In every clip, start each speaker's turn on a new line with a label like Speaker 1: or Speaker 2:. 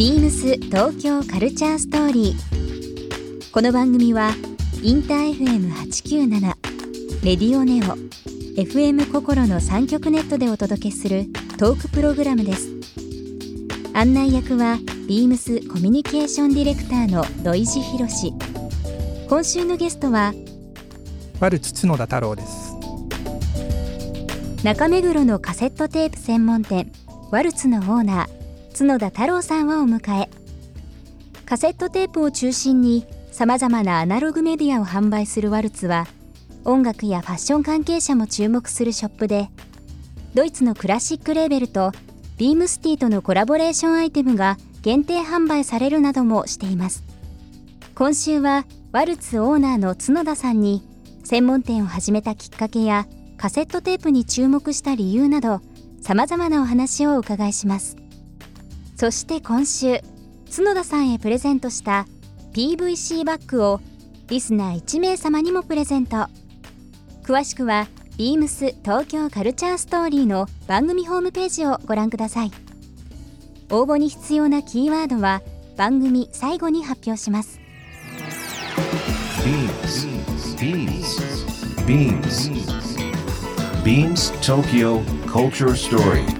Speaker 1: ビームス東京カルチャーストーリー。この番組はインター FM897 レディオネオ FM 心の三極ネットでお届けするトークプログラムです。案内役はビームスコミュニケーションディレクターの土井博志。今週のゲストは
Speaker 2: ワルツ角田太郎です
Speaker 1: 中目黒のカセットテープ専門店ワルツのオーナー角田太郎さんをお迎え。カセットテープを中心にさまざまなアナログメディアを販売するワルツは音楽やファッション関係者も注目するショップでドイツのクラシックレーベルとビームスティとのコラボレーションアイテムが限定販売されるなどもしています。今週はワルツオーナーの角田さんに専門店を始めたきっかけやカセットテープに注目した理由などさまざまなお話をお伺いします。そして今週角田さんへプレゼントした PVC バッグをリスナー1名様にもプレゼント詳しくは beams 東京カルチャーストーリーの番組ホームページをご覧ください応募に必要なキーワードは番組最後に発表します
Speaker 3: Beams. Beams. Beams. Beams Tokyo Culture Story.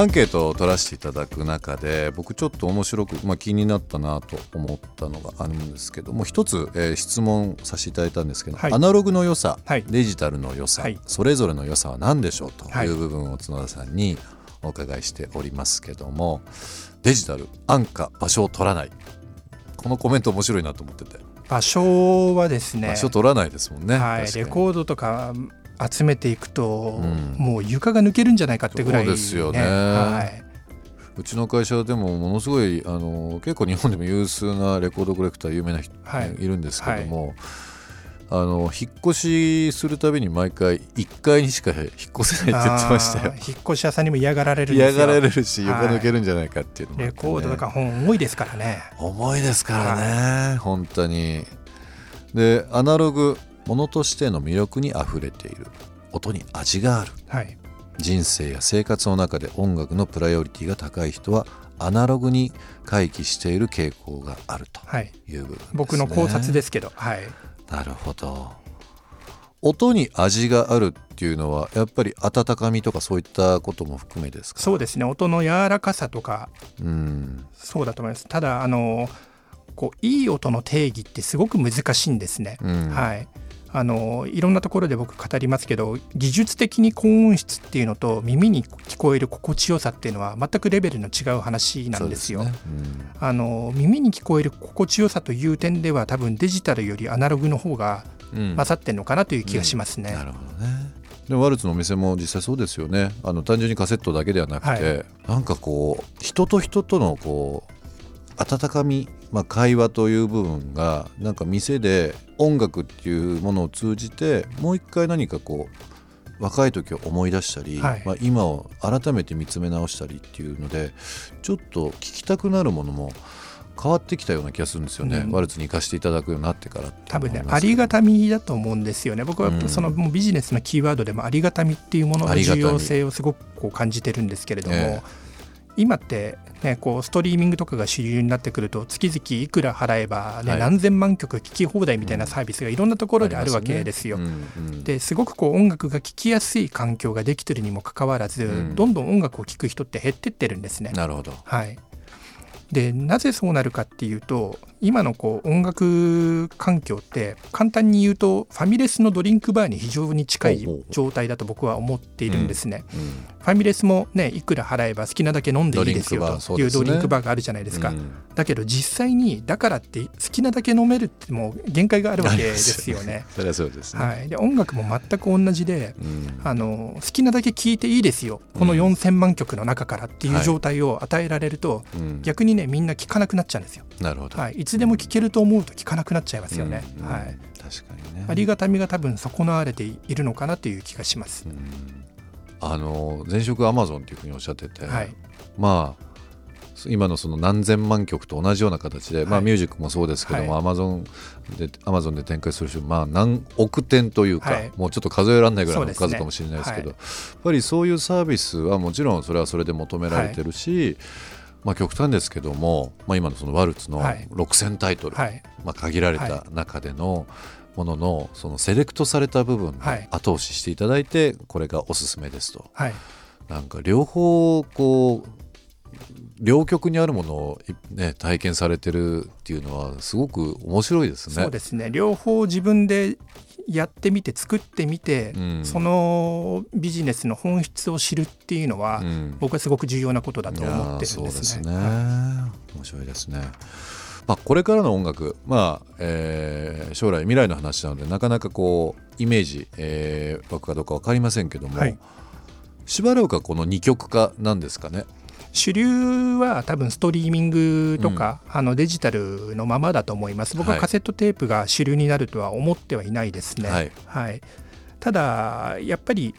Speaker 4: アンケートを取らせていただく中で僕ちょっと面白く、まあ、気になったなと思ったのがあるんですけども一つ、えー質問させていただいたんですけど、
Speaker 2: はい。
Speaker 4: アナログの良さ、
Speaker 2: はい。
Speaker 4: デジタルの良さ、
Speaker 2: はい。
Speaker 4: それぞれの良さは何でしょうと
Speaker 2: はい。
Speaker 4: いう部分を角田さんにお伺いしておりますけどもデジタル安価場所を取らない。このコメント面白いなと思ってて、
Speaker 2: 場所はですね。
Speaker 4: 場所取らないですもんね、
Speaker 2: はい、レコードとか集めていくと、
Speaker 4: うん。
Speaker 2: もう床が抜けるんじゃないかってぐらい、
Speaker 4: そうですよね。
Speaker 2: はい、
Speaker 4: うちの会社でもものすごいあの結構日本でも有数なレコードコレクター有名な人、
Speaker 2: はい。
Speaker 4: い、るんですけども、あの引っ越しするたびに毎回1階にしか引っ越せないって言ってましたよ。
Speaker 2: 引っ越し屋さんにも嫌がられる
Speaker 4: 嫌がられるし
Speaker 2: はい。
Speaker 4: 床抜けるんじゃないかっていうのもあ
Speaker 2: レ
Speaker 4: ってね。
Speaker 2: コードとか本多いですからね。
Speaker 4: 重いですからね、本当に。でアナログものとしての魅力にあふれている。音に味がある。
Speaker 2: はい。
Speaker 4: 人生や生活の中で音楽のプライオリティが高い人はアナログに回帰している傾向があると
Speaker 2: はい
Speaker 4: いう部分です、ね、
Speaker 2: 僕の考察ですけど。はい。
Speaker 4: なるほど。音に味があるっていうのはやっぱり温かみとかそういったことも含めですか？
Speaker 2: そうですね。音の柔らかさとか。
Speaker 4: うん。
Speaker 2: そうだと思います。ただあのこういい音の定義ってすごく難しいんですね、
Speaker 4: うん。
Speaker 2: はいあのいろんなところで僕語りますけど技術的に高音質っていうのと耳に聞こえる心地よさっていうのは全くレベルの違う話なんですよ。
Speaker 4: そうね。
Speaker 2: あの耳に聞こえる心地よさという点では多分デジタルよりアナログの方が
Speaker 4: うん。
Speaker 2: 勝ってんのかなという気がしますね。
Speaker 4: なるほどね。でもワルツのお店も実際そうですよね。あの単純にカセットだけではなくて、
Speaker 2: は
Speaker 4: なんかこう人と人とのこう温かみ、まあ、会話という部分がなんか店で音楽っていうものを通じてもう一回何かこう若い時を思い出したり、
Speaker 2: はい。
Speaker 4: まあ、今を改めて見つめ直したりっていうのでちょっと聞きたくなるものも変わってきたような気がするんですよね、
Speaker 2: うん。
Speaker 4: ワルツに行かせていただくようになってから
Speaker 2: 多分ねありがたみだと思うんですよね。僕は
Speaker 4: うん。
Speaker 2: そのもうビジネスのキーワードでもありがたみっていうものの
Speaker 4: ありがたみ
Speaker 2: 重要性をすごくこう感じてるんですけれども、
Speaker 4: え
Speaker 2: 今って、ね、こうストリーミングとかが主流になってくると月々いくら払えば、ね
Speaker 4: はい。
Speaker 2: 何千万曲聴き放題みたいなサービスがいろんなところであるわけですよ。
Speaker 4: うんうん。
Speaker 2: ですごくこう音楽が聴きやすい環境ができてるにもかかわらず、
Speaker 4: うん。
Speaker 2: どんどん音楽を聴く人って減ってってるんですね。
Speaker 4: なるほど。
Speaker 2: はい、でなぜそうなるかっていうと今のこう音楽環境って簡単に言うとファミレスのドリンクバーに非常に近い状態だと僕は思っているんですね。
Speaker 4: うん
Speaker 2: ファミレスもねいくら払えば好きなだけ飲んでいいですよ。というドリンクバーがあるじゃないですか。
Speaker 4: うん
Speaker 2: だけど実際にだからって好きなだけ飲めるってもう限界があるわけですよね。
Speaker 4: それはそうですね、
Speaker 2: はい、で音楽も全く同じで
Speaker 4: うん。
Speaker 2: あの好きなだけ聴いていいですよ。この
Speaker 4: うん。
Speaker 2: 4,000万曲の中からっていう状態を与えられると、
Speaker 4: うん。
Speaker 2: 逆にねみんな聴かなくなっちゃうんですよ。
Speaker 4: なるほど、
Speaker 2: はい、いつでも聴けると思うと聴かなくなっちゃいますよね。
Speaker 4: うん
Speaker 2: はい、
Speaker 4: 確かにね。
Speaker 2: ありがたみが多分損なわれているのかなという気がします。
Speaker 4: うん。あの前職アマゾンっていうふうにおっしゃってて、
Speaker 2: はい、
Speaker 4: まあ今のその何千万曲と同じような形で、まあ
Speaker 2: はい。
Speaker 4: ミュージックもそうですけども、
Speaker 2: は
Speaker 4: アマゾンでアマゾンで展開する人まあ何億点というか、
Speaker 2: はい。
Speaker 4: もうちょっと数えられないぐらいの数かもしれないですけど
Speaker 2: は
Speaker 4: やっぱりそういうサービスはもちろんそれはそれで求められてるし、まあ極端ですけども、まあ、今のそのワルツの
Speaker 2: はい。
Speaker 4: 6000タイトル、
Speaker 2: はい、
Speaker 4: まあ、限られた中でのもののそのセレクトされた部分
Speaker 2: はい。
Speaker 4: で後押ししていただいてこれがおすすめですと。
Speaker 2: はい、
Speaker 4: なんか両方こう両極にあるものを、ね、体験されてるっていうのはすごく面白いですね。
Speaker 2: そうですね。両方自分でやってみて作ってみて、
Speaker 4: うん
Speaker 2: そのビジネスの本質を知るっていうのは、
Speaker 4: うん
Speaker 2: 僕はすごく重要なことだと思ってるんですね。
Speaker 4: すね、
Speaker 2: は
Speaker 4: 面白いですね。まあ、これからの音楽、まあえー将来未来の話なのでなかなかこうイメージ、えー、湧くかどうか分かりませんけども、
Speaker 2: はい
Speaker 4: しばらくはこの二極化なんですかね。
Speaker 2: 主流は多分ストリーミングとか、あのデジタルのままだと思います。僕は
Speaker 4: はい。
Speaker 2: カセットテープが主流になるとは思ってはいないですね。
Speaker 4: はい。
Speaker 2: はい、ただやっぱり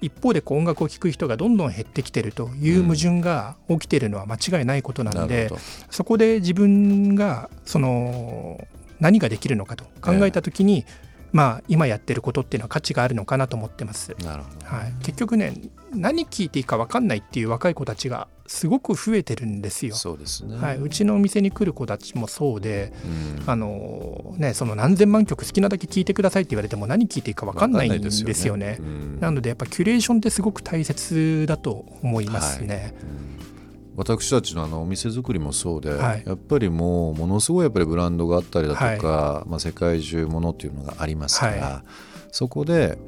Speaker 2: 一方でこう音楽を聴く人がどんどん減ってきてるという矛盾が起きてるのは間違いないことなので、
Speaker 4: なるほど。
Speaker 2: そこで自分がその何ができるのかと考えた時に、まあ今やってることっていうのは価値があるのかなと思ってます。
Speaker 4: なるほど、
Speaker 2: はい、結局ね何聞いていいか分かんないっていう若い子たちがすごく増えてるんですよ。
Speaker 4: そうですね。
Speaker 2: はい、うちのお店に来る子たちもそうで、
Speaker 4: うん。
Speaker 2: あのね、その何千万曲好きなだけ聞いてくださいって言われても何聞いていいか分かんないんですよね。
Speaker 4: うん
Speaker 2: なのでやっぱキュレーションってすごく大切だと思いますね。
Speaker 4: 私たちのあのお店作りもそうで、
Speaker 2: はい。
Speaker 4: やっぱりもうものすごいやっぱりブランドがあったりだとか、まあ、世界中ものっていうのがありますから、
Speaker 2: は
Speaker 4: そこで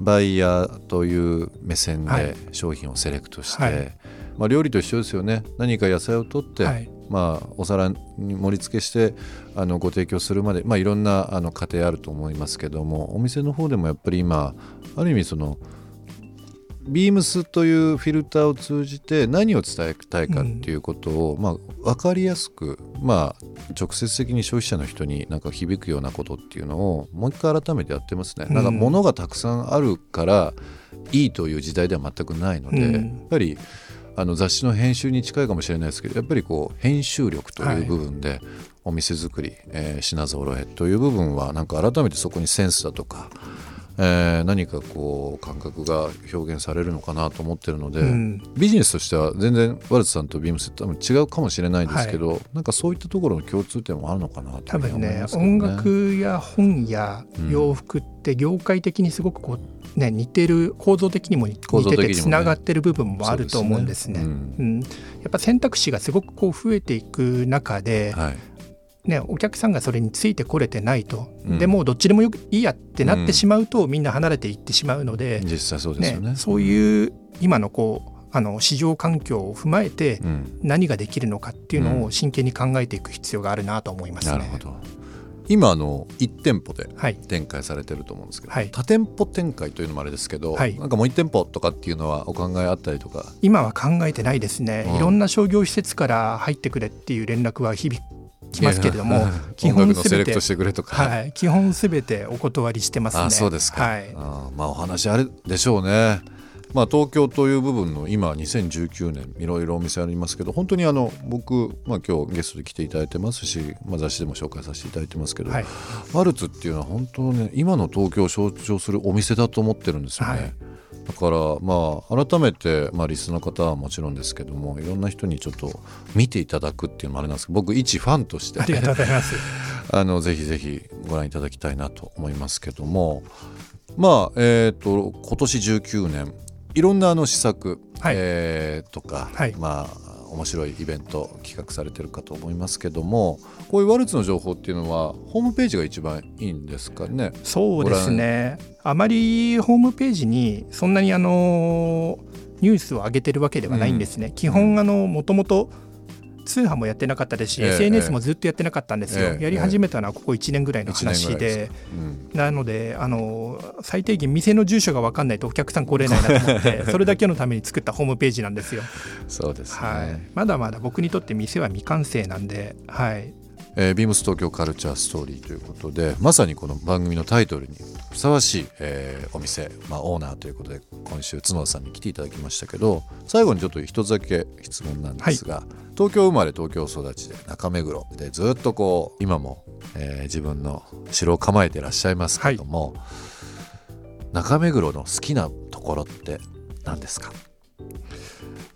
Speaker 4: バイヤーという目線
Speaker 2: はい。
Speaker 4: で商品をセレクトして、
Speaker 2: はい
Speaker 4: まあ、料理と一緒ですよね。何か野菜を取って、
Speaker 2: はい。
Speaker 4: まあ、お皿に盛り付けしてあのご提供するまで、まあ、いろんなあの過程あると思いますけどもお店の方でもやっぱり今ある意味そのビームスというフィルターを通じて何を伝えたいかっていうことを、まあ、分かりやすく、まあ、直接的に消費者の人になんか響くようなことっていうのをもう一回改めてやってますね。なんか
Speaker 2: うん
Speaker 4: 物がたくさんあるからいいという時代では全くないので、
Speaker 2: うん。
Speaker 4: やっぱりあの雑誌の編集に近いかもしれないですけどやっぱりこう編集力という部分でお店作り、えー品揃えという部分はなんか改めてそこにセンスだとか、えー何かこう感覚が表現されるのかなと思ってるので、
Speaker 2: うん。
Speaker 4: ビジネスとしては全然ワルツさんとビームスって多分違うかもしれないですけど、なんかそういったところの共通点もあるのかなと
Speaker 2: 多分ね音楽や本や
Speaker 4: うん
Speaker 2: 洋服って業界的にすごくこう、ね、似てる構造的にも似ててつながってる部分もあると思うんですね。
Speaker 4: う
Speaker 2: ん。やっぱ選択肢がすごくこう増えていく中で、
Speaker 4: はい
Speaker 2: ね、お客さんがそれについてこれてないと、
Speaker 4: うん。
Speaker 2: でもうどっちでもよくいいやってなってしまうと、みんな離れていってしまうので、
Speaker 4: 実際そうですよね。
Speaker 2: ねそういう今のこうあの市場環境を踏まえて
Speaker 4: うん。
Speaker 2: 何ができるのかっていうのを真剣に考えていく必要があるなと思いますね。
Speaker 4: なるほど。今あの1店舗で
Speaker 2: はい。
Speaker 4: 展開されてると思うんですけど、
Speaker 2: はい。
Speaker 4: 多店舗展開というのもあれですけど、
Speaker 2: はい。
Speaker 4: なんかもう1店舗とかっていうのはお考えあったりとか？
Speaker 2: 今は考えてないですね、
Speaker 4: うん。
Speaker 2: いろんな商業施設から入ってくれっていう連絡は日々来ますけれども基
Speaker 4: 音
Speaker 2: 本すべて
Speaker 4: 楽のセレクトしてくれとか、
Speaker 2: はい、基本すべてお断りしてますね。
Speaker 4: あそうですか、
Speaker 2: はい、
Speaker 4: あまあお話あれでしょうね。まあ東京という部分の今2019年いろいろお店ありますけど本当にあの僕、まあ、今日ゲストで来ていただいてますし、まあ、雑誌でも紹介させていただいてますけど、
Speaker 2: はい。
Speaker 4: ワルツっていうのは本当ね今の東京を象徴するお店だと思ってるんですよね。
Speaker 2: はい
Speaker 4: だからまあ改めて、まあ、リスの方はもちろんですけどもいろんな人にちょっと見ていただくっていうのもあれなんですけど僕一ファンとして
Speaker 2: ありがとうございます。
Speaker 4: あのぜひぜひご覧いただきたいなと思いますけどもまあえっ、と今年19年いろんなあの施策、
Speaker 2: はい
Speaker 4: えーとか、
Speaker 2: はい
Speaker 4: まあ面白いイベント企画されてるかと思いますけどもこういうワルツの情報っていうのはホームページが一番いいんですかね？
Speaker 2: そうですね。あまりホームページにそんなにあのニュースを上げてるわけではないんですね、うん、基本あのもともと通販もやってなかったですし、えー、SNS もずっとやってなかったんですよ、えー、やり始めたのはここ1年ぐらいの話で、うん、なのであの最低限店の住所が分かんないとお客さん来れないなと思って それだけのために作ったホームページなんですよ。
Speaker 4: そうです、ね、
Speaker 2: はい、まだまだ僕にとって店は未完成なんで、はい、
Speaker 4: えー、ビームス東京カルチャーストーリーということでまさにこの番組のタイトルにふさわしい、えー、お店、まあ、オーナーということで今週角田さんに来ていただきましたけど最後にちょっと一つだけ質問なんですが、はい、東京生まれ東京育ちで中目黒でずっとこう今も、えー、自分の城を構えていらっしゃいますけども、はい、中目黒の好きなところって何ですか？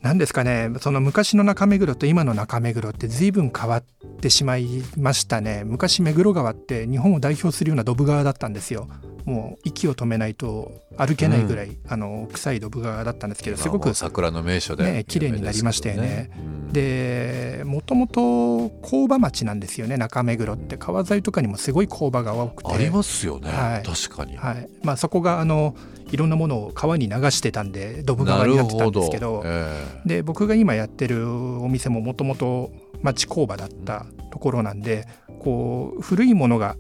Speaker 2: 何ですかね。その昔の中目黒と今の中目黒って随分変わっててしまいましたね。昔目黒川って日本を代表するようなドブ川だったんですよ。もう息を止めないと歩けないぐらい、うん、あの臭いドブ川だったんですけどすごく
Speaker 4: 桜の名所で、
Speaker 2: ね、綺麗になりましたよね。でもともと工場町なんですよね中目黒って。川沿いとかにもすごい工場が多くて。
Speaker 4: ありますよね、はい、確かに、
Speaker 2: はい。まあ、そこがあのいろんなものを川に流してたんでドブ川になってたんですけど、えー、で僕が今やってるお店ももともと町工場だったところなんでこう古いものが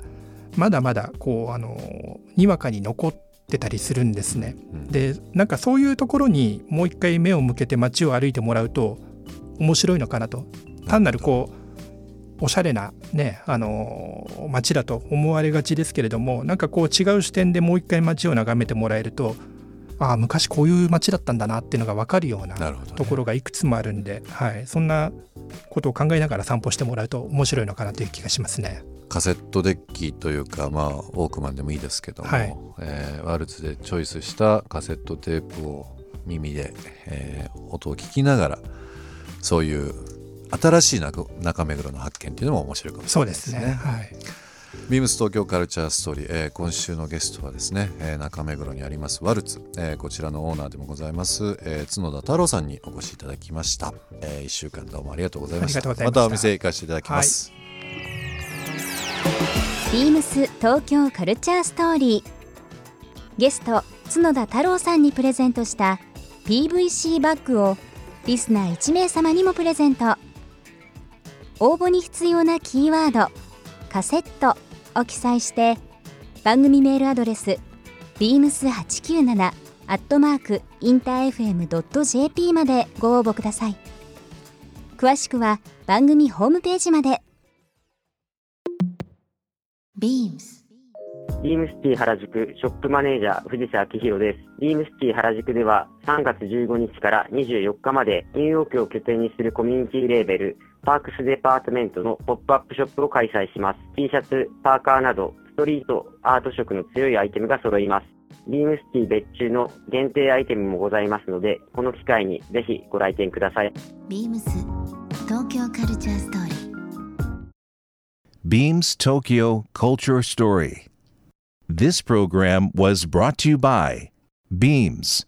Speaker 2: まだまだこうあのにわかに残ってたりするんですね。うん、でなんかそういうところにもう一回目を向けて街を歩いてもらうと面白いのかなと。単なるこうおしゃれなねあの街だと思われがちですけれどもなんかこう違う視点でもう一回街を眺めてもらえるとああ昔こういう街だったんだなっていうのが分かるようなところがいくつもあるんで、ね、はい、そんなことを考えながら散歩してもらうと面白いのかなという気がしますね。
Speaker 4: カセットデッキというか、まあ、ウォークマンでもいいですけども、はい、えー、ワルツでチョイスしたカセットテープを耳で、えー、音を聞きながらそういう新しい中目黒の発見っていうのも面白いかもしれないですね。そうですね。はいビームス東京カルチャーストーリー、えー、今週のゲストはですね、えー、中目黒にありますワルツ、えー、こちらのオーナーでもございます、えー、角田太郎さんにお越しいただきました、えー、1週間どうもありがとうございました。また。お店行かせていただきます、
Speaker 1: はい、ビームス東京カルチャーストーリー。ゲスト角田太郎さんにプレゼントした PVC バッグをリスナー1名様にもプレゼント。応募に必要なキーワード「カセット」を記載して番組メールアドレス beams897 アットマークインター FM.jp までご応募ください。詳しくは番組ホームページまで。
Speaker 5: beams
Speaker 6: ビームシティ原宿ショップマネージャー藤瀬明宏です。ビームシティ原宿では3月15日から24日までニューヨークを拠点にするコミュニティレーベルパークスデパートメントのポップアップショップを開催します。T シャツ、パーカーなどストリート、アート色の強いアイテムが揃います。ビームシティ別注の限定アイテムもございますので、この機会にぜひご来店ください。
Speaker 5: ビームス東京カルチャーストーリー
Speaker 3: Beams Tokyo Culture Story This program was brought to you by Beams.